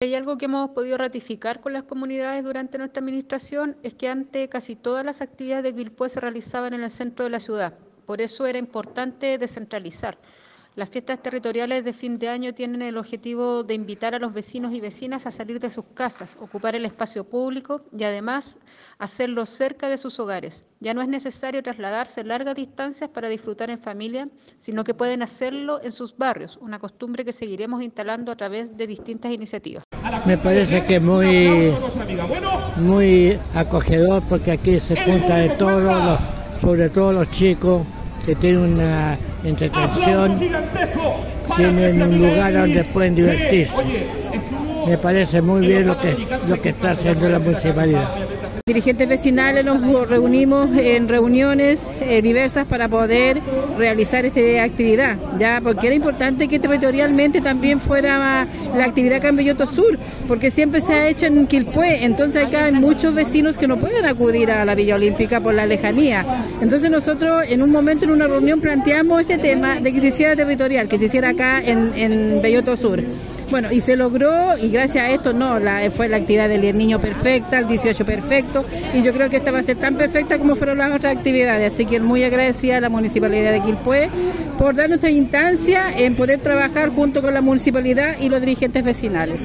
Hay algo que hemos podido ratificar con las comunidades durante nuestra administración es que antes casi todas las actividades de Quilpué se realizaban en el centro de la ciudad. Por eso era importante descentralizar. Las fiestas territoriales de fin de año tienen el objetivo de invitar a los vecinos y vecinas a salir de sus casas, ocupar el espacio público y además hacerlo cerca de sus hogares. Ya no es necesario trasladarse largas distancias para disfrutar en familia, sino que pueden hacerlo en sus barrios, una costumbre que seguiremos instalando a través de distintas iniciativas. Me parece que es muy, muy acogedor porque aquí se junta de todos, sobre todo los chicos que tienen una entretención, tienen un lugar donde pueden divertirse. Me parece muy bien lo que, lo que está haciendo la municipalidad dirigentes vecinales nos reunimos en reuniones eh, diversas para poder realizar esta actividad, ya porque era importante que territorialmente también fuera la actividad acá en Belloto Sur, porque siempre se ha hecho en Quilpué, entonces acá hay muchos vecinos que no pueden acudir a la Villa Olímpica por la lejanía. Entonces nosotros en un momento en una reunión planteamos este tema de que se hiciera territorial, que se hiciera acá en, en Belloto Sur. Bueno, y se logró y gracias a esto no, la, fue la actividad del niño perfecta, el 18 perfecto, y yo creo que esta va a ser tan perfecta como fueron las otras actividades, así que muy agradecida a la Municipalidad de Quilpué por darnos esta instancia en poder trabajar junto con la Municipalidad y los dirigentes vecinales.